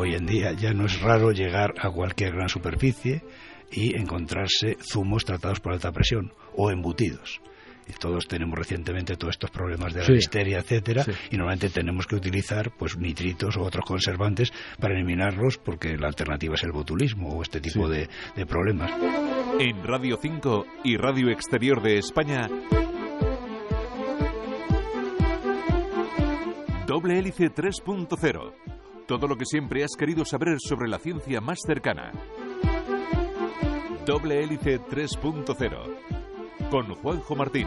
hoy en día ya no es raro llegar a cualquier gran superficie y encontrarse zumos tratados por alta presión o embutidos todos tenemos recientemente todos estos problemas de la histeria, etcétera, y normalmente tenemos que utilizar pues nitritos o otros conservantes para eliminarlos porque la alternativa es el botulismo o este tipo de, de problemas. En Radio 5 y Radio Exterior de España Doble Hélice 3.0. Todo lo que siempre has querido saber sobre la ciencia más cercana. Doble Hélice 3.0 con Juanjo Martín.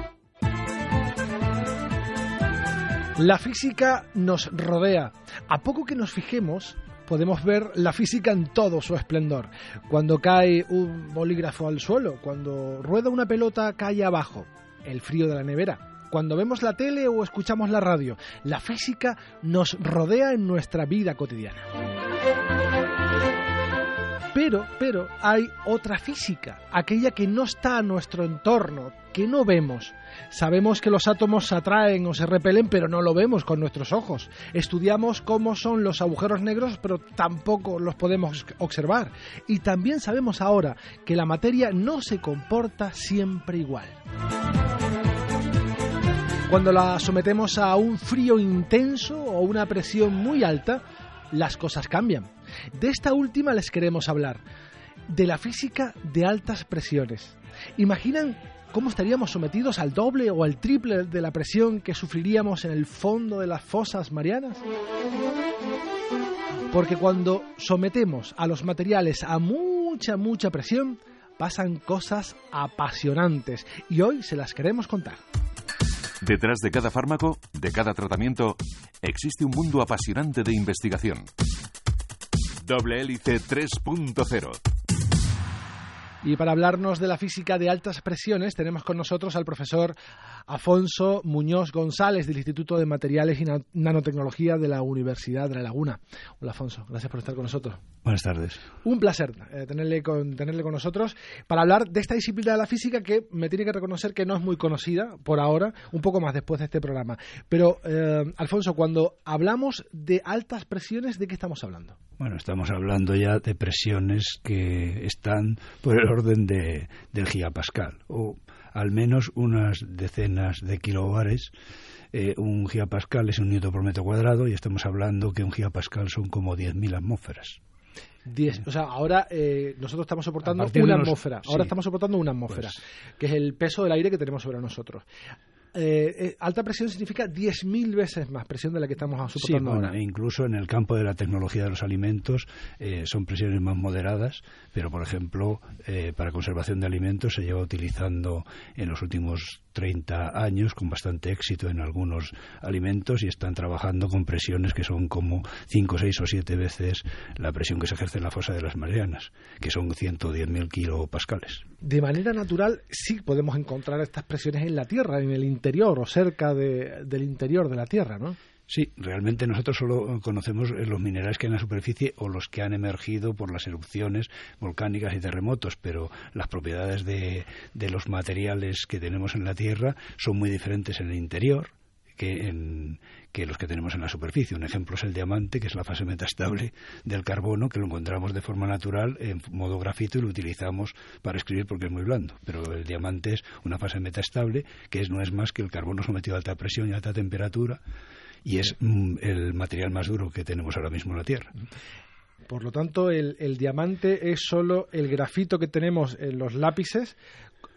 La física nos rodea. A poco que nos fijemos, podemos ver la física en todo su esplendor. Cuando cae un bolígrafo al suelo, cuando rueda una pelota cae abajo, el frío de la nevera, cuando vemos la tele o escuchamos la radio. La física nos rodea en nuestra vida cotidiana. Pero, pero hay otra física, aquella que no está a nuestro entorno, que no vemos. Sabemos que los átomos se atraen o se repelen, pero no lo vemos con nuestros ojos. Estudiamos cómo son los agujeros negros, pero tampoco los podemos observar. Y también sabemos ahora que la materia no se comporta siempre igual. Cuando la sometemos a un frío intenso o una presión muy alta, las cosas cambian. De esta última les queremos hablar, de la física de altas presiones. ¿Imaginan cómo estaríamos sometidos al doble o al triple de la presión que sufriríamos en el fondo de las fosas marianas? Porque cuando sometemos a los materiales a mucha, mucha presión, pasan cosas apasionantes y hoy se las queremos contar. Detrás de cada fármaco, de cada tratamiento, existe un mundo apasionante de investigación. Doble Hélice 3.0 y para hablarnos de la física de altas presiones tenemos con nosotros al profesor Afonso Muñoz González del Instituto de Materiales y Nanotecnología de la Universidad de La Laguna. Hola Afonso, gracias por estar con nosotros. Buenas tardes. Un placer eh, tenerle, con, tenerle con nosotros para hablar de esta disciplina de la física que me tiene que reconocer que no es muy conocida por ahora, un poco más después de este programa. Pero, eh, Alfonso, cuando hablamos de altas presiones, ¿de qué estamos hablando? Bueno, estamos hablando ya de presiones que están por el orden de, del gigapascal, o al menos unas decenas de kilobares. Eh, un gigapascal es un newton por metro cuadrado y estamos hablando que un gigapascal son como 10.000 atmósferas. O sea, ahora eh, nosotros estamos soportando una atmósfera. Ahora estamos soportando una atmósfera, pues que es el peso del aire que tenemos sobre nosotros. Eh, eh, alta presión significa 10.000 veces más presión de la que estamos soportando sí, bueno, Incluso en el campo de la tecnología de los alimentos eh, son presiones más moderadas, pero por ejemplo, para conservación de alimentos se lleva utilizando en los últimos 30 años con bastante éxito en algunos alimentos y están trabajando con presiones que son como 5, 6 o 7 veces la presión que se ejerce en la fosa de las Marianas, que son 110.000 kilopascales. De manera natural sí podemos encontrar estas presiones en la Tierra, en el interior o cerca del interior de la Tierra, ¿no? Sí, realmente nosotros solo conocemos los minerales que hay en la superficie o los que han emergido por las erupciones volcánicas y terremotos, pero las propiedades de, de los materiales que tenemos en la Tierra son muy diferentes en el interior que, en, que los que tenemos en la superficie. Un ejemplo es el diamante, que es la fase metastable del carbono, que lo encontramos de forma natural en modo grafito y lo utilizamos para escribir porque es muy blando. Pero el diamante es una fase metastable, que es, no es más que el carbono sometido a alta presión y alta temperatura, y es mm, el material más duro que tenemos ahora mismo en la Tierra. Por lo tanto, el, el, diamante es solo el grafito que tenemos en los lápices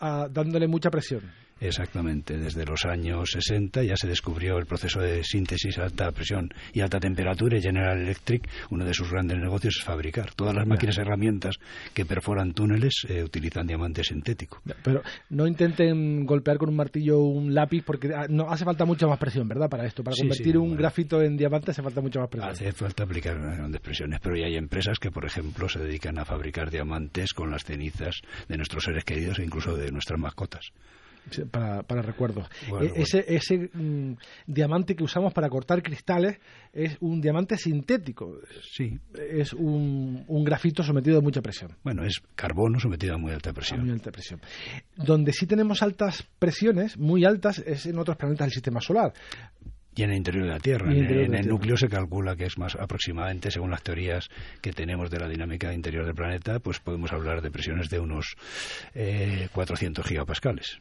ah, dándole mucha presión. Exactamente, desde los años 60 ya se descubrió el proceso de síntesis a alta presión y alta temperatura y General Electric, uno de sus grandes negocios es fabricar. Todas las máquinas y herramientas que perforan túneles eh, utilizan diamante sintético. Pero no intenten golpear con un martillo un lápiz porque ah, no hace falta mucha más presión, ¿verdad? Para esto, para convertir un grafito en diamante hace falta mucha más presión. Hace falta aplicar grandes presiones, pero ya hay empresas que, por ejemplo, se dedican a fabricar diamantes con las cenizas de nuestros seres queridos e incluso de nuestras mascotas para, para recuerdos. E, ese, ese mm, diamante que usamos para cortar cristales es un diamante sintético. Sí. Es un, un grafito sometido a mucha presión. Bueno, es carbono sometido a muy alta presión. muy alta presión. Donde sí tenemos altas presiones, muy altas, es en otros planetas del sistema solar. Y en el interior de la Tierra. En, el núcleo se calcula que es más aproximadamente, según las teorías que tenemos de la dinámica interior del planeta, pues podemos hablar de presiones de unos eh, 400 gigapascales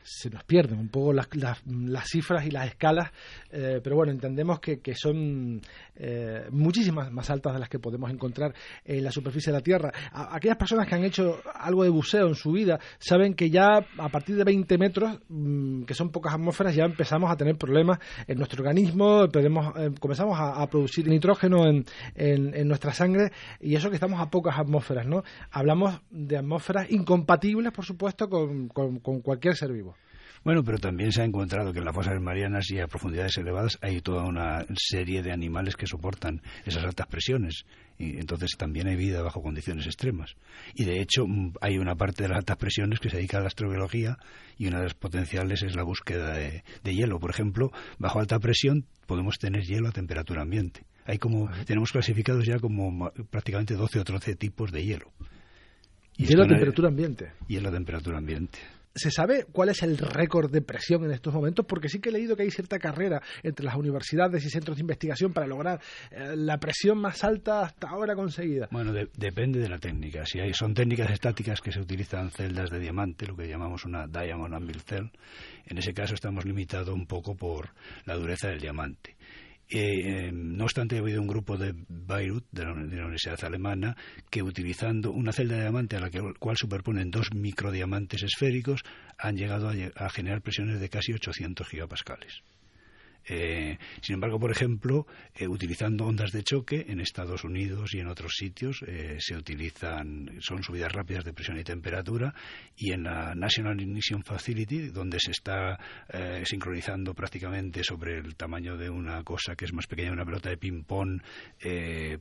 se nos pierden un poco las, cifras y las escalas, eh, pero bueno, entendemos que, son eh, muchísimas más altas de las que podemos encontrar en la superficie de la Tierra. aquellas personas que han hecho algo de buceo en su vida saben que ya a partir de 20 metros, mm, que son pocas atmósferas, ya empezamos a tener problemas en nuestro organismo, eh, comenzamos a, producir nitrógeno en, en, nuestra sangre y eso que estamos a pocas atmósferas, ¿no? Hablamos de atmósferas incompatibles, por supuesto, con cualquier ser vivo. Bueno, pero también se ha encontrado que en las fosas marianas y a profundidades elevadas hay toda una serie de animales que soportan esas altas presiones. Y entonces también hay vida bajo condiciones extremas. Y de hecho mm, hay una parte de las altas presiones que se dedica a la astrobiología y una de las potenciales es la búsqueda de, hielo. Por ejemplo, bajo alta presión podemos tener hielo a temperatura ambiente. Hay como, tenemos clasificados ya como prácticamente 12 o 13 tipos de hielo. hielo a temperatura ambiente. Hielo a temperatura ambiente. ¿Se sabe cuál es el récord de presión en estos momentos? Porque sí que he leído que hay cierta carrera entre las universidades y centros de investigación para lograr eh, la presión más alta hasta ahora conseguida. Bueno, depende de la técnica. Si hay, son técnicas estáticas que se utilizan celdas de diamante, lo que llamamos una diamond anvil cell, en ese caso estamos limitados un poco por la dureza del diamante. Eh, no obstante, ha habido un grupo de Beirut, de la, Universidad Alemana, que utilizando una celda de diamante a la cual superponen dos microdiamantes esféricos, han llegado a, a generar presiones de casi 800 gigapascales. Eh, sin embargo, por ejemplo, eh, utilizando ondas de choque en Estados Unidos y en otros sitios eh, se utilizan, son subidas rápidas de presión y temperatura y en la National Ignition Facility, donde se está sincronizando prácticamente sobre el tamaño de una cosa que es más pequeña que una pelota de ping-pong,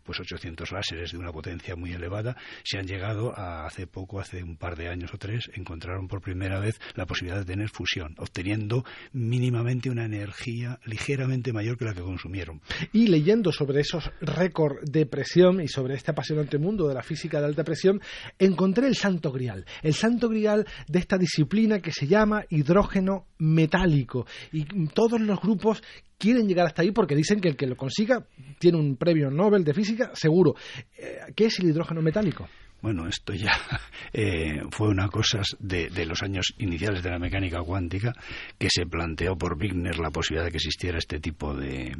pues 800 láseres de una potencia muy elevada, se han llegado a hace poco, hace un par de años o tres, encontraron por primera vez la posibilidad de tener fusión, obteniendo mínimamente una energía ligeramente mayor que la que consumieron. Y leyendo sobre esos récords de presión y sobre este apasionante mundo de la física de alta presión, encontré el santo grial, el santo grial de esta disciplina que se llama hidrógeno metálico. Y todos los grupos quieren llegar hasta ahí porque dicen que el que lo consiga tiene un premio Nobel de física seguro. Eh, ¿Qué es el hidrógeno metálico? Bueno, esto ya eh, fue una cosa de, de, los años iniciales de la mecánica cuántica que se planteó por Wigner la posibilidad de que existiera este tipo de,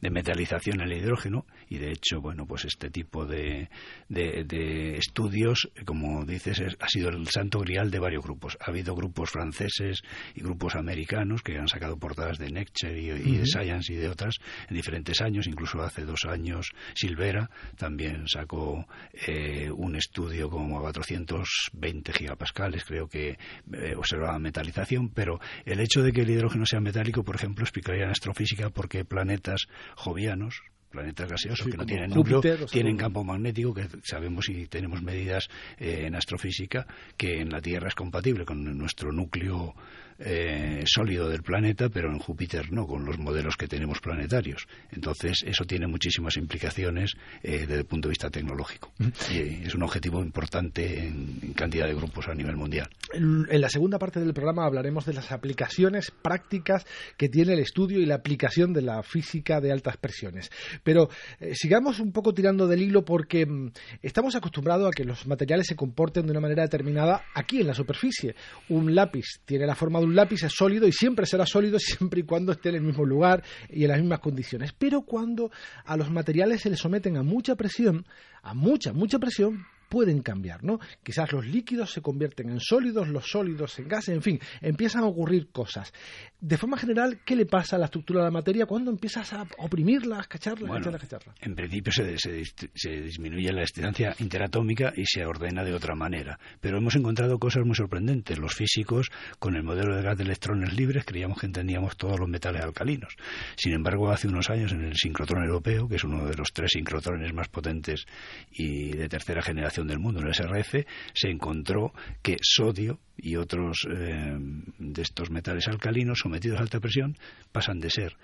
de metalización en el hidrógeno. Y de hecho bueno pues este tipo de, de, estudios como dices ha sido el santo grial de varios grupos. Ha habido grupos franceses y grupos americanos que han sacado portadas de Nature y, de Science y de otras en diferentes años. Incluso hace dos años Silvera también sacó eh, un estudio como a 420 gigapascales creo que eh, observaba metalización. Pero el hecho de que el hidrógeno sea metálico por ejemplo explicaría en astrofísica por qué planetas jovianos planetas gaseosos que no tienen núcleo, tienen campo magnético, que sabemos y tenemos medidas eh, en astrofísica que en la Tierra es compatible con nuestro núcleo eh, sólido del planeta, pero en Júpiter no, con los modelos que tenemos planetarios. Entonces, eso tiene muchísimas implicaciones eh, desde el punto de vista tecnológico. Y es un objetivo importante en, cantidad de grupos a nivel mundial. En la segunda parte del programa hablaremos de las aplicaciones prácticas que tiene el estudio y la aplicación de la física de altas presiones. Pero eh, sigamos un poco tirando del hilo porque mm, estamos acostumbrados a que los materiales se comporten de una manera determinada aquí en la superficie. Un lápiz tiene la forma de un lápiz es sólido y siempre será sólido siempre y cuando esté en el mismo lugar y en las mismas condiciones. Pero cuando a los materiales se les someten a mucha presión, a mucha, mucha presión, pueden cambiar, ¿no? Quizás los líquidos se convierten en sólidos, los sólidos en gases, en fin, empiezan a ocurrir cosas. De forma general, ¿qué le pasa a la estructura de la materia cuando empiezas a oprimirla, a cacharla, bueno, a cacharla? En principio se, se, disminuye la distancia interatómica y se ordena de otra manera. Pero hemos encontrado cosas muy sorprendentes. Los físicos, con el modelo de gas de electrones libres, creíamos que entendíamos todos los metales alcalinos. Sin embargo, hace unos años, en el sincrotrón europeo, que es uno de los tres sincrotrones más potentes y de tercera generación, del mundo, en el SRF, se encontró que sodio y otros eh, de estos metales alcalinos sometidos a alta presión pasan de ser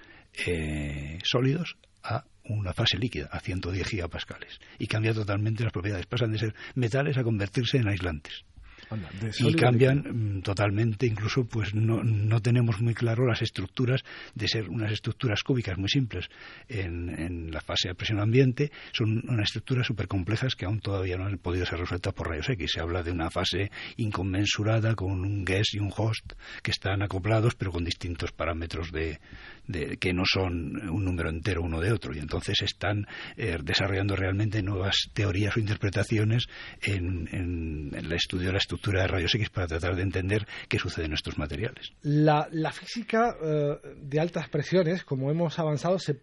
eh, sólidos a una fase líquida, a 110 gigapascales, y cambia totalmente las propiedades. Pasan de ser metales a convertirse en aislantes. Y cambian mm, totalmente, incluso pues no, no tenemos muy claro las estructuras de ser unas estructuras cúbicas muy simples en, en la fase de presión ambiente, son unas estructuras súper complejas que aún todavía no han podido ser resueltas por rayos X. Se habla de una fase inconmensurada con un guest y un host que están acoplados pero con distintos parámetros de, de que no son un número entero uno de otro y entonces están eh, desarrollando realmente nuevas teorías o interpretaciones en, en, el estudio de la estructura de rayos X para tratar de entender qué sucede en estos materiales. La, la física eh, de altas presiones, como hemos avanzado, se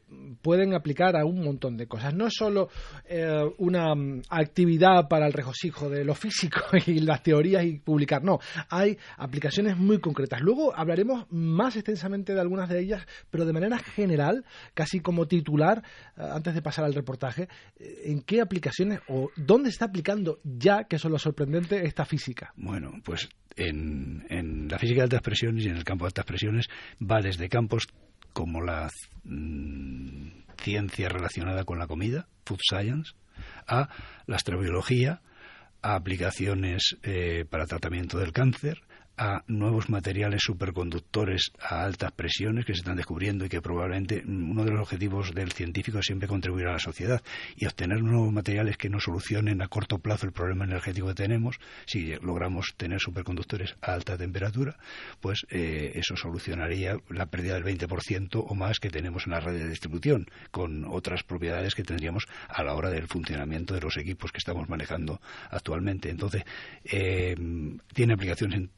pueden aplicar a un montón de cosas. No es solo eh, una mm, actividad para el regocijo de lo físico y las teorías y publicar, no, hay aplicaciones muy concretas. Luego hablaremos más extensamente de algunas de ellas, pero de manera general, casi como titular, eh, antes de pasar al reportaje, eh, ¿en qué aplicaciones o dónde está aplicando ya, que eso es lo sorprendente, esta física? Bueno, pues en, la física de altas presiones y en el campo de altas presiones va desde campos como la mm, ciencia relacionada con la comida, food science, a la astrobiología, a aplicaciones eh, para tratamiento del cáncer, a nuevos materiales superconductores a altas presiones que se están descubriendo y que probablemente uno de los objetivos del científico es siempre contribuir a la sociedad y obtener nuevos materiales que nos solucionen a corto plazo el problema energético que tenemos. Si logramos tener superconductores a alta temperatura, pues eh, eso solucionaría la pérdida del 20% o más que tenemos en la red de distribución, con otras propiedades que tendríamos a la hora del funcionamiento de los equipos que estamos manejando actualmente. Entonces, eh, tiene aplicaciones en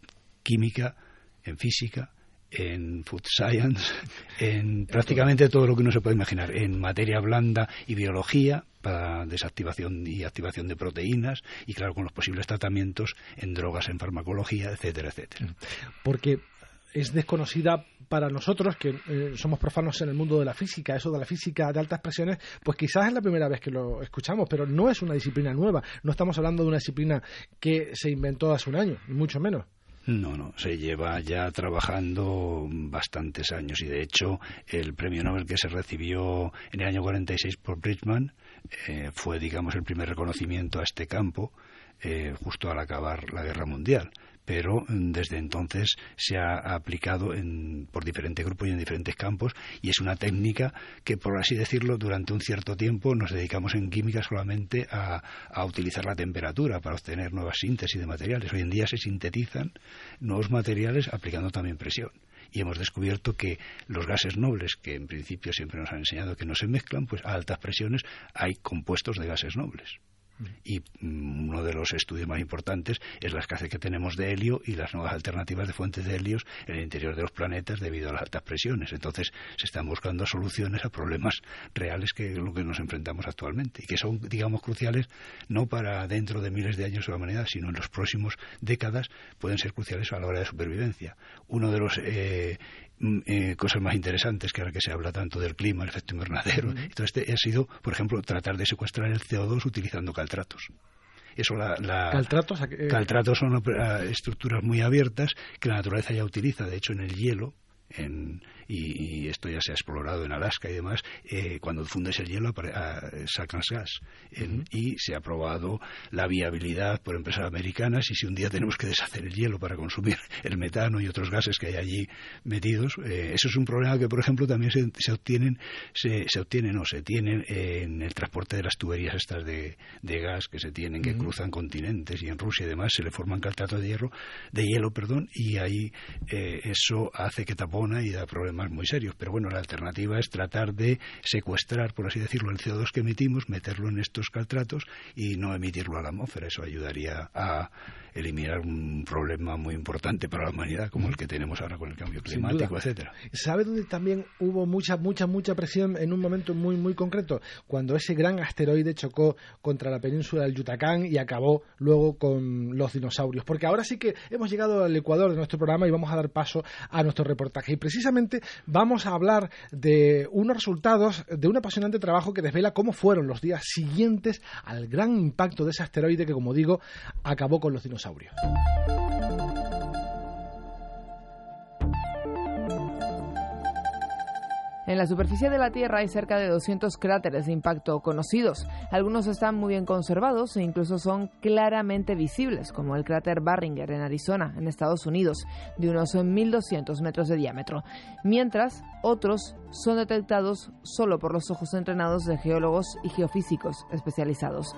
química, en física, en food science, en prácticamente todo lo que uno se puede imaginar, en materia blanda y biología para desactivación y activación de proteínas y claro con los posibles tratamientos en drogas, en farmacología, etcétera, etcétera. Porque es desconocida para nosotros que eh, somos profanos en el mundo de la física, eso de la física de altas presiones, pues quizás es la primera vez que lo escuchamos, pero no es una disciplina nueva, no estamos hablando de una disciplina que se inventó hace un año, ni mucho menos. No, no, se lleva ya trabajando bastantes años y de hecho el premio Nobel que se recibió en el año 46 por Bridgman eh, fue, digamos, el primer reconocimiento a este campo eh, justo al acabar la Guerra Mundial pero mm, desde entonces se ha aplicado por diferentes grupos y en diferentes campos y es una técnica que, por así decirlo, durante un cierto tiempo nos dedicamos en química solamente a, a utilizar la temperatura para obtener nuevas síntesis de materiales. Hoy en día se sintetizan nuevos materiales aplicando también presión y hemos descubierto que los gases nobles, que en principio siempre nos han enseñado que no se mezclan, pues a altas presiones hay compuestos de gases nobles. Y mm, uno de los estudios más importantes es la escasez que tenemos de helio y las nuevas alternativas de fuentes de helios en el interior de los planetas debido a las altas presiones. Entonces se están buscando soluciones a problemas reales que lo que nos enfrentamos actualmente y que son, digamos, cruciales no para dentro de miles de años de la humanidad, sino en los próximos décadas pueden ser cruciales a la hora de supervivencia. Uno de los eh, Mm, eh, cosas más interesantes que ahora que se habla tanto del clima, el efecto invernadero. Entonces, este ha sido, por ejemplo, tratar de secuestrar el CO2 utilizando caltratos. Eso la, ¿Caltratos? Caltratos son estructuras muy abiertas que la naturaleza ya utiliza. De hecho, en el hielo, en, y, esto ya se ha explorado en Alaska y demás, eh, cuando fundes el hielo sacas gas. Y se ha probado la viabilidad por empresas americanas y si un día tenemos que deshacer el hielo para consumir el metano y otros gases que hay allí metidos, eh, eso es un problema que, por ejemplo, también se, se obtienen, se, se, obtienen o se tienen en el transporte de las tuberías estas de, de gas que se tienen, que cruzan continentes y en Rusia y demás se le forman caltratos de hierro, de hielo, perdón, y ahí eh, eso hace que tapona y da problemas muy serios. Pero bueno, la alternativa es tratar de secuestrar, por así decirlo, el CO2 que emitimos, meterlo en estos caltratos y no emitirlo a la atmósfera. Eso ayudaría a eliminar un problema muy importante para la humanidad como el que tenemos ahora con el cambio climático, etcétera. ¿Sabe dónde también hubo mucha, mucha, mucha presión en un momento muy, muy concreto? Cuando ese gran asteroide chocó contra la península del Yucatán y acabó luego con los dinosaurios. Porque ahora sí que hemos llegado al ecuador de nuestro programa y vamos a dar paso a nuestro reportaje. Y precisamente vamos a hablar de unos resultados de un apasionante trabajo que desvela cómo fueron los días siguientes al gran impacto de ese asteroide que, como digo, acabó con los dinosaurios. En la superficie de la Tierra hay cerca de 200 cráteres de impacto conocidos. Algunos están muy bien conservados e incluso son claramente visibles, como el cráter Barringer en Arizona, en Estados Unidos, de unos 1.200 metros de diámetro, mientras otros son detectados solo por los ojos entrenados de geólogos y geofísicos especializados.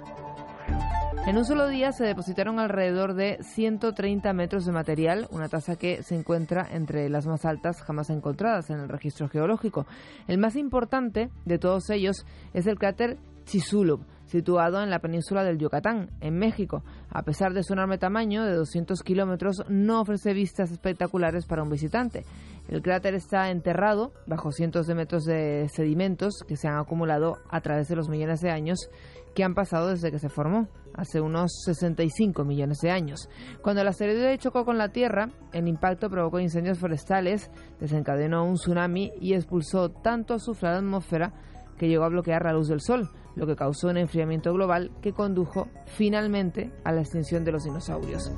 En un solo día se depositaron alrededor de 130 metros de material, una tasa que se encuentra entre las más altas jamás encontradas en el registro geológico. El más importante de todos ellos es el cráter Chicxulub, situado en la península del Yucatán, en México. A pesar de su enorme tamaño, de 200 kilómetros, no ofrece vistas espectaculares para un visitante. El cráter está enterrado bajo cientos de metros de sedimentos que se han acumulado a través de los millones de años que han pasado desde que se formó, hace unos 65 millones de años. Cuando el asteroide chocó con la Tierra, el impacto provocó incendios forestales, desencadenó un tsunami y expulsó tanto azufre a la atmósfera que llegó a bloquear la luz del Sol, lo que causó un enfriamiento global que condujo finalmente a la extinción de los dinosaurios.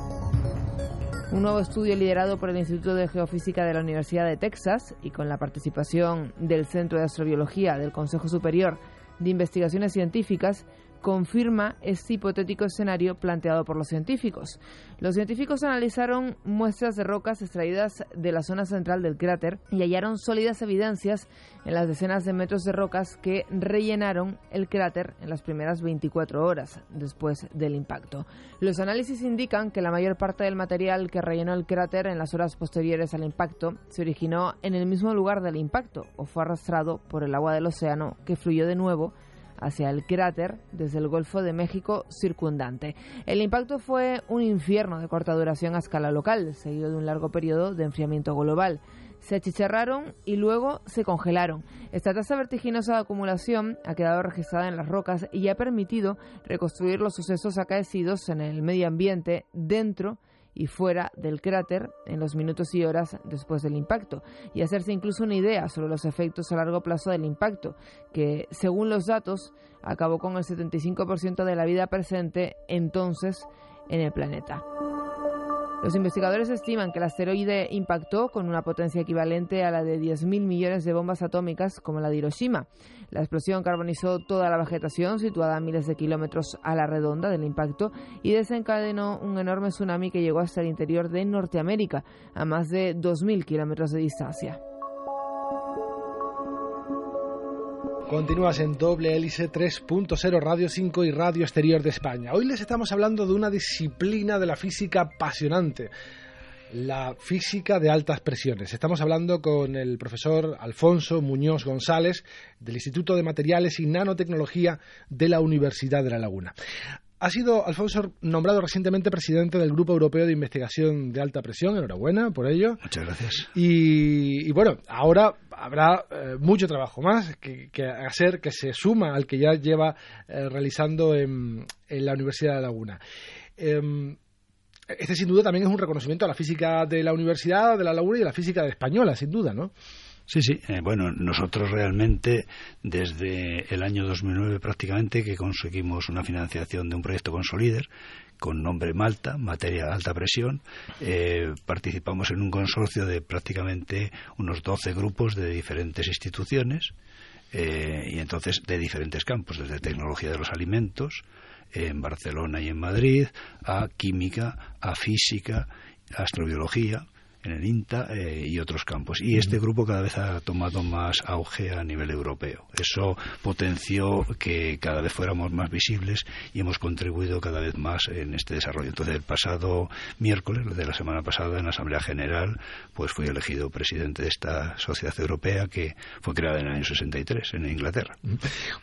Un nuevo estudio liderado por el Instituto de Geofísica de la Universidad de Texas y con la participación del Centro de Astrobiología del Consejo Superior de Investigaciones Científicas confirma este hipotético escenario planteado por los científicos. Los científicos analizaron muestras de rocas extraídas de la zona central del cráter y hallaron sólidas evidencias en las decenas de metros de rocas que rellenaron el cráter en las primeras 24 horas después del impacto. Los análisis indican que la mayor parte del material que rellenó el cráter en las horas posteriores al impacto se originó en el mismo lugar del impacto o fue arrastrado por el agua del océano que fluyó de nuevo hacia el cráter desde el Golfo de México circundante. El impacto fue un infierno de corta duración a escala local, seguido de un largo periodo de enfriamiento global. Se achicharraron y luego se congelaron. Esta tasa vertiginosa de acumulación ha quedado registrada en las rocas y ha permitido reconstruir los sucesos acaecidos en el medio ambiente dentro y fuera del cráter en los minutos y horas después del impacto y hacerse incluso una idea sobre los efectos a largo plazo del impacto, que según los datos acabó con el 75% de la vida presente entonces en el planeta. Los investigadores estiman que el asteroide impactó con una potencia equivalente a la de 10.000 millones de bombas atómicas como la de Hiroshima. La explosión carbonizó toda la vegetación situada a miles de kilómetros a la redonda del impacto y desencadenó un enorme tsunami que llegó hasta el interior de Norteamérica, a más de 2.000 kilómetros de distancia. Continúas en doble hélice 3.0 Radio 5 y Radio Exterior de España. Hoy les estamos hablando de una disciplina de la física apasionante, la física de altas presiones. Estamos hablando con el profesor Alfonso Muñoz González del Instituto de Materiales y Nanotecnología de la Universidad de La Laguna. Ha sido, Alfonso, nombrado recientemente presidente del Grupo Europeo de Investigación de Alta Presión. Enhorabuena por ello. Muchas gracias. Y, bueno, ahora habrá eh, mucho trabajo más que, hacer, que se suma al que ya lleva eh, realizando en, la Universidad de La Laguna. Em, este, sin duda, también es un reconocimiento a la física de la Universidad de La Laguna y a la física española, sin duda, ¿no? Sí, sí. Eh, bueno, nosotros realmente desde el año 2009 prácticamente que conseguimos una financiación de un proyecto con Solider con nombre Malta, materia de alta presión, eh, participamos en un consorcio de prácticamente unos 12 grupos de diferentes instituciones eh, y entonces de diferentes campos, desde tecnología de los alimentos, en Barcelona y en Madrid, a química, a física, astrobiología, en el INTA eh, y otros campos. Y este grupo cada vez ha tomado más auge a nivel europeo. Eso potenció que cada vez fuéramos más visibles y hemos contribuido cada vez más en este desarrollo. Entonces, el pasado miércoles de la semana pasada en la Asamblea General, pues fui elegido presidente de esta sociedad europea que fue creada en el año 63 en Inglaterra.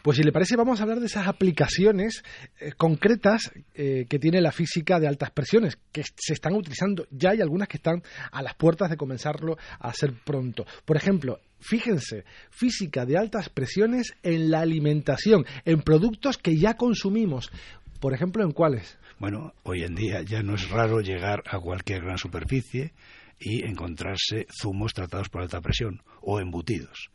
Pues si le parece, vamos a hablar de esas aplicaciones eh, concretas eh, que tiene la física de altas presiones, que se están utilizando. Ya hay algunas que están a la puertas de comenzarlo a hacer pronto. Por ejemplo, fíjense, física de altas presiones en la alimentación, en productos que ya consumimos. Por ejemplo, ¿en cuáles? Bueno, hoy en día ya no es raro llegar a cualquier gran superficie y encontrarse zumos tratados por alta presión o embutidos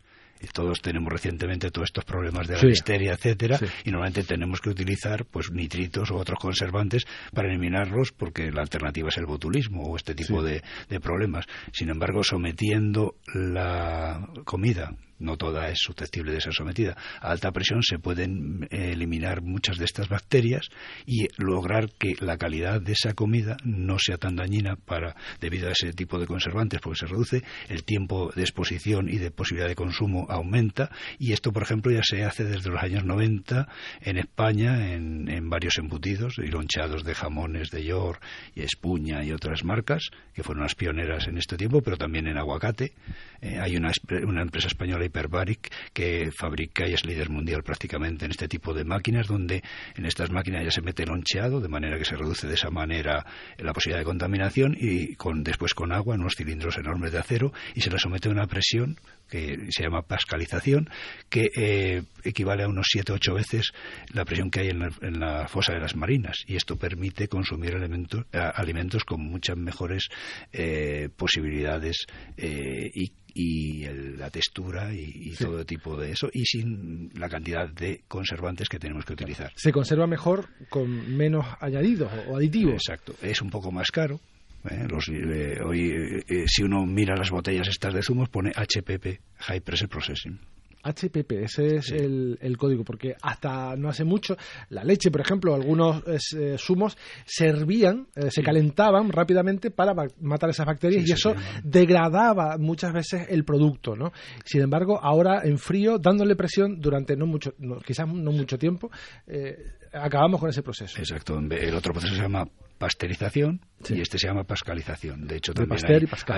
todos tenemos recientemente todos estos problemas de la listeria, etcétera, y normalmente tenemos que utilizar pues nitritos o otros conservantes para eliminarlos porque la alternativa es el botulismo o este tipo de, de problemas. Sin embargo, sometiendo la comida no toda es susceptible de ser sometida a alta presión, se pueden eliminar muchas de estas bacterias y lograr que la calidad de esa comida no sea tan dañina para debido a ese tipo de conservantes, porque se reduce el tiempo de exposición y de posibilidad de consumo aumenta y esto, por ejemplo, ya se hace desde los años 90 en España en, en varios embutidos y loncheados de jamones de York y Espuña y otras marcas que fueron las pioneras en este tiempo, pero también en aguacate. Eh, hay una, una empresa española Hyperbaric que fabrica y es líder mundial prácticamente en este tipo de máquinas, donde en estas máquinas ya se mete loncheado, de manera que se reduce de esa manera la posibilidad de contaminación y con, después con agua en unos cilindros enormes de acero y se le somete a una presión que se llama pascalización, que eh, equivale a unos 7 8 veces la presión que hay en la, fosa de las marinas. Y esto permite consumir elementos, alimentos con muchas mejores eh, posibilidades eh, y y la textura y, todo tipo de eso y sin la cantidad de conservantes que tenemos que utilizar. Se conserva mejor con menos añadidos o aditivos. Exacto, es un poco más caro. ¿Eh? Los, eh, hoy, eh, si uno mira las botellas estas de zumos, pone HPP, High Pressure Processing. HPP, ese es el, código, porque hasta no hace mucho la leche, por ejemplo, algunos eh, zumos servían, eh, se calentaban rápidamente para matar esas bacterias y eso degradaba muchas veces el producto, ¿no? Sin embargo, ahora en frío, dándole presión durante no mucho, quizás no mucho tiempo, eh, acabamos con ese proceso. Exacto. El otro proceso se llama pasteurización y este se llama pascalización. De hecho, también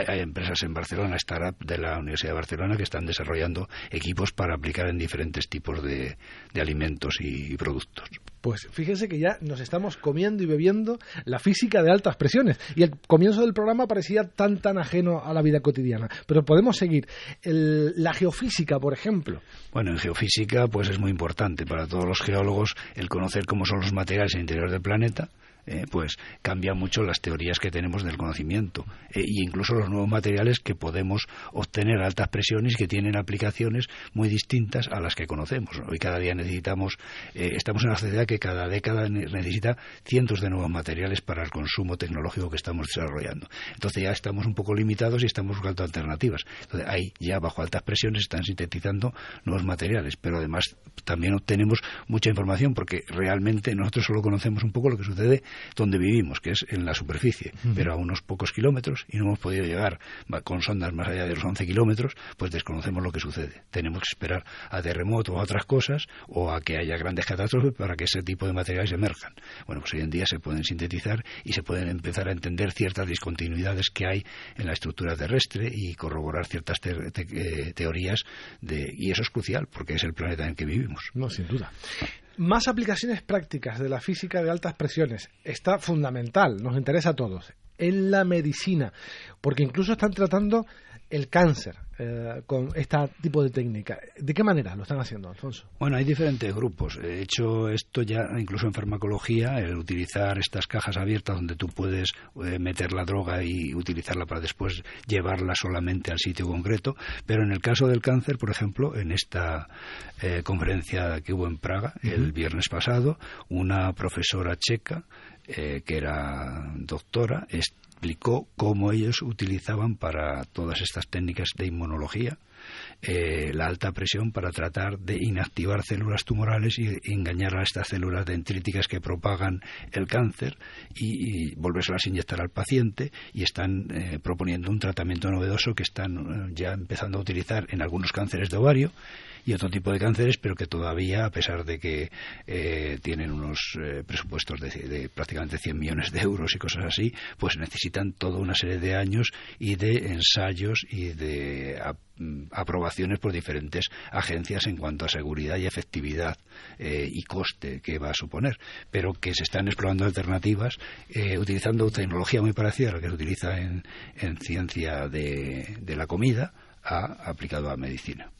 hay, empresas en Barcelona, startup de la Universidad de Barcelona, que están desarrollando equipos para aplicar en diferentes tipos de, alimentos y, productos. Pues fíjense que ya nos estamos comiendo y bebiendo la física de altas presiones. Y el comienzo del programa parecía tan tan ajeno a la vida cotidiana. Pero podemos seguir. la geofísica, por ejemplo. Bueno, en geofísica pues es muy importante para todos los geólogos el conocer cómo son los materiales en el interior del planeta eh, pues cambia mucho las teorías que tenemos del conocimiento e incluso los nuevos materiales que podemos obtener a altas presiones que tienen aplicaciones muy distintas a las que conocemos. Hoy cada día necesitamos, eh, estamos en una sociedad que cada década necesita cientos de nuevos materiales para el consumo tecnológico que estamos desarrollando. Entonces ya estamos un poco limitados y estamos buscando alternativas. Entonces ahí ya bajo altas presiones están sintetizando nuevos materiales, pero además también obtenemos mucha información porque realmente nosotros solo conocemos un poco lo que sucede donde vivimos, que es en la superficie, pero a unos pocos kilómetros y no hemos podido llegar con sondas más allá de los 11 kilómetros, pues desconocemos lo que sucede. Tenemos que esperar a terremotos o a otras cosas o a que haya grandes catástrofes para que ese tipo de materiales emerjan. Bueno, pues hoy en día se pueden sintetizar y se pueden empezar a entender ciertas discontinuidades que hay en la estructura terrestre y corroborar ciertas eh, teorías de, y eso es crucial porque es el planeta en el que vivimos. No, sin duda más aplicaciones prácticas de la física de altas presiones. Está fundamental, nos interesa a todos. En la medicina, porque incluso están tratando el cáncer eh, con este tipo de técnica. ¿De qué manera lo están haciendo, Alfonso? Bueno, hay diferentes grupos. De hecho, esto ya incluso en farmacología, el utilizar estas cajas abiertas donde tú puedes eh, meter la droga y utilizarla para después llevarla solamente al sitio concreto. Pero en el caso del cáncer, por ejemplo, en esta eh, conferencia que hubo en Praga el viernes pasado, una profesora checa que era doctora, explicó cómo ellos utilizaban para todas estas técnicas de inmunología eh, la alta presión para tratar de inactivar células tumorales y engañar a estas células dendríticas que propagan el cáncer y, volvérselas a inyectar al paciente y están eh, proponiendo un tratamiento novedoso que están eh, ya empezando a utilizar en algunos cánceres de ovario y otro tipo de cánceres, pero que todavía, a pesar de que eh, tienen unos eh, presupuestos de, prácticamente 100 millones de euros y cosas así, pues necesitan toda una serie de años y de ensayos y de mm, aprobaciones por diferentes agencias en cuanto a seguridad y efectividad eh, y coste que va a suponer, pero que se están explorando alternativas utilizando tecnología muy parecida a la que se utiliza en, ciencia de, la comida aplicado a medicina.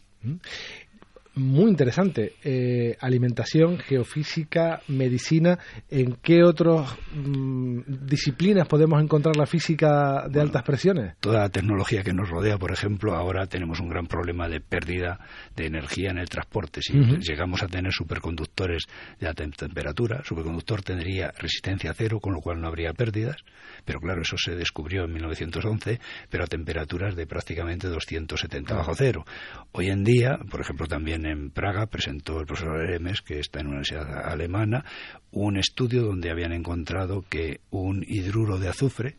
Muy interesante. Eh, alimentación, geofísica, medicina. ¿En qué otras mm, disciplinas podemos encontrar la física de altas presiones? Toda la tecnología que nos rodea, por ejemplo, ahora tenemos un gran problema de pérdida de energía en el transporte. Si llegamos a tener superconductores de alta temperatura, superconductor tendría resistencia cero, con lo cual no habría pérdidas. Pero claro, eso se descubrió en 1911, pero a temperaturas de prácticamente 270 bajo cero. Hoy en día, por ejemplo, también en Praga presentó el profesor Eremes, que está en una universidad alemana, un estudio donde habían encontrado que un hidruro de azufre,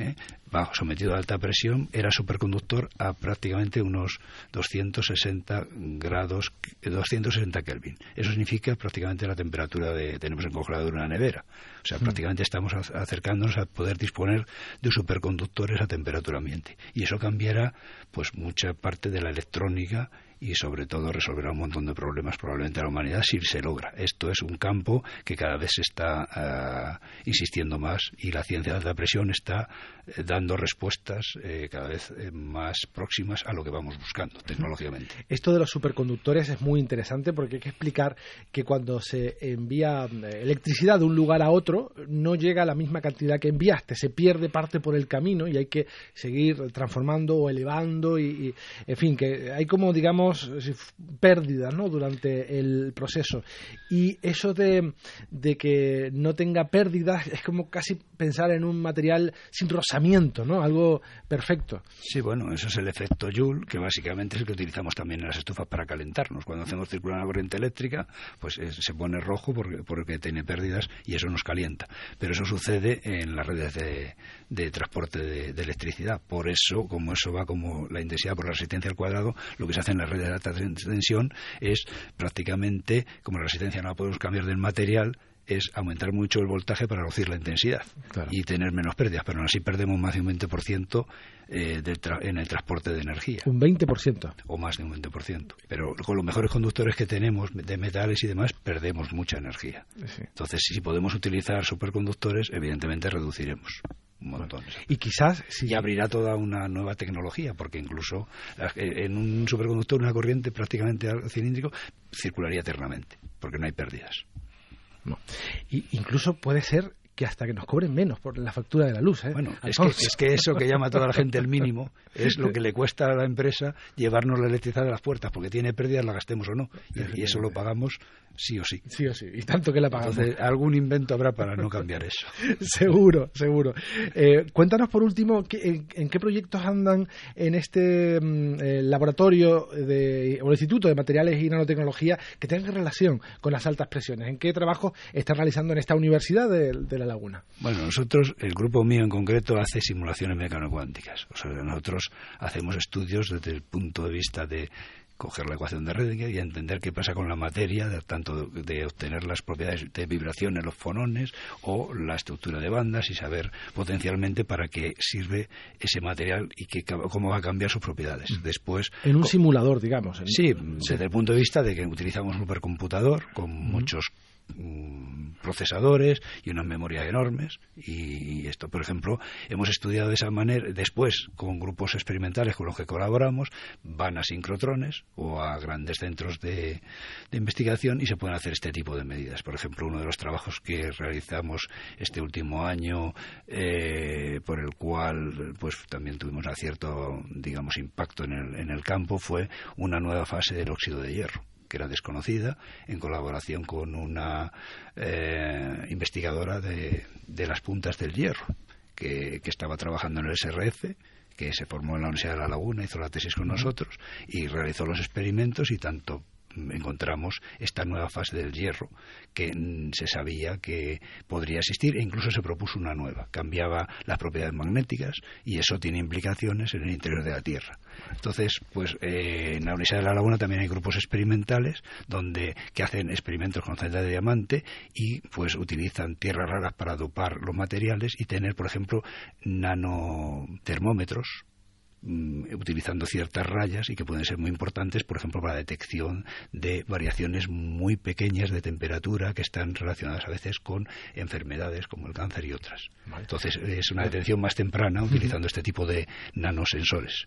¿eh? bajo, sometido a alta presión, era superconductor a prácticamente unos 260 grados, 260 Kelvin. Eso significa prácticamente la temperatura de tenemos en congelador una nevera. O sea, hmm. prácticamente estamos acercándonos a poder disponer de superconductores a temperatura ambiente. Y eso cambiará pues mucha parte de la electrónica y sobre todo resolverá un montón de problemas probablemente a la humanidad si se logra. Esto es un campo que cada vez se está ah, insistiendo más y la ciencia de alta presión está eh, dando respuestas eh, cada vez eh, más próximas a lo que vamos buscando tecnológicamente. Esto de los superconductores es muy interesante porque hay que explicar que cuando se envía electricidad de un lugar a otro no llega a la misma cantidad que enviaste, se pierde parte por el camino y hay que seguir transformando o elevando y en fin, que hay como digamos pérdidas ¿no? durante el proceso. Y eso de, de, que no tenga pérdidas es como casi pensar en un material sin rozamiento, ¿no? algo perfecto. Sí, bueno, eso es el efecto Joule, que básicamente es el que utilizamos también en las estufas para calentarnos. Cuando hacemos circular una corriente eléctrica, pues se pone rojo porque, porque tiene pérdidas y eso nos calienta. Pero eso sucede en las redes de, de transporte de, de, electricidad. Por eso, como eso va como la intensidad por la resistencia al cuadrado, lo que se hace en las redes de alta tensión es prácticamente, como la resistencia no la podemos cambiar del material, es aumentar mucho el voltaje para reducir la intensidad y tener menos pérdidas, pero aún así perdemos más de un 20% eh, en el transporte de energía. Un 20%. O más de un 20%. Pero con los mejores conductores que tenemos de metales y demás, perdemos mucha energía. Entonces, si podemos utilizar superconductores, evidentemente reduciremos. Y quizás y abrirá toda una nueva tecnología, porque incluso eh, en un superconductor una corriente prácticamente cilíndrico circularía eternamente, porque no hay pérdidas. No. Y incluso puede ser que hasta que nos cobren menos por la factura de la luz. ¿eh? Bueno, es que, es que, eso que llama a toda la gente el mínimo es lo que le cuesta a la empresa llevarnos la electricidad de las puertas, porque tiene pérdidas, la gastemos o no. Y, eso lo pagamos sí o sí. Sí o sí, y tanto que la pagamos. Entonces, algún invento habrá para no cambiar eso. seguro, seguro. Eh, cuéntanos por último, en, qué proyectos andan en este mm, eh, laboratorio de, o el Instituto de Materiales y Nanotecnología que tengan relación con las altas presiones? ¿En qué trabajo están realizando en esta universidad de, de la Laguna? Bueno, nosotros, el grupo mío en concreto, hace simulaciones mecanocuánticas. O sea, nosotros hacemos estudios desde el punto de vista de coger la ecuación de Redinger y entender qué pasa con la materia, de, tanto de, obtener las propiedades de vibración en los fonones o la estructura de bandas y saber potencialmente para qué sirve ese material y qué, cómo va a cambiar sus propiedades. Mm. Después en un simulador, digamos. Sí, desde el punto de vista de que utilizamos un supercomputador con muchos procesadores y unas memorias enormes. Y esto por ejemplo hemos estudiado de esa manera después con grupos experimentales con los que colaboramos van a sincrotrones o a grandes centros de, investigación y se pueden hacer este tipo de medidas. Por ejemplo uno de los trabajos que realizamos este último año eh, por el cual pues también tuvimos un cierto digamos impacto en el, en el campo fue una nueva fase del óxido de hierro que era desconocida, en colaboración con una eh, investigadora de, de, las puntas del hierro, que, que estaba trabajando en el SRF que se formó en la Universidad de La Laguna, hizo la tesis con nosotros y realizó los experimentos y tanto encontramos esta nueva fase del hierro que mm, se sabía que podría existir e incluso se propuso una nueva. Cambiaba las propiedades magnéticas y eso tiene implicaciones en el interior de la Tierra. Entonces, pues eh, en la Universidad de La Laguna también hay grupos experimentales donde que hacen experimentos con celda de diamante y pues utilizan tierras raras para dopar los materiales y tener, por ejemplo, nanotermómetros utilizando ciertas rayas y que pueden ser muy importantes, por ejemplo, para la detección de variaciones muy pequeñas de temperatura que están relacionadas a veces con enfermedades como el cáncer y otras. Entonces, es una detección más temprana utilizando este tipo de nanosensores.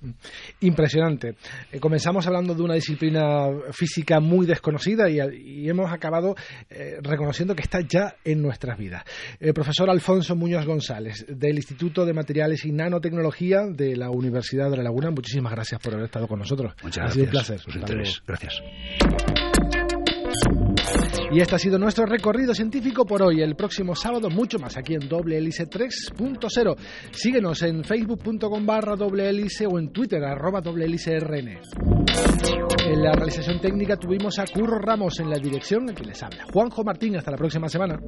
Impresionante. Eh, comenzamos hablando de una disciplina física muy desconocida y, hemos acabado eh, reconociendo que está ya en nuestras vidas. El profesor Alfonso Muñoz González, del Instituto de Materiales y Nanotecnología de la Universidad de La Laguna, muchísimas gracias por haber estado con nosotros. Muchas ha gracias. Sido un placer. Gracias. Y este ha sido nuestro recorrido científico por hoy. El próximo sábado mucho más aquí en Doble Hélice 3.0. Síguenos en facebook.com barra doble hélice o en twitter arroba doble hélice rn. En la realización técnica tuvimos a Curro Ramos en la dirección, aquí les habla. Juanjo Martín, hasta la próxima semana.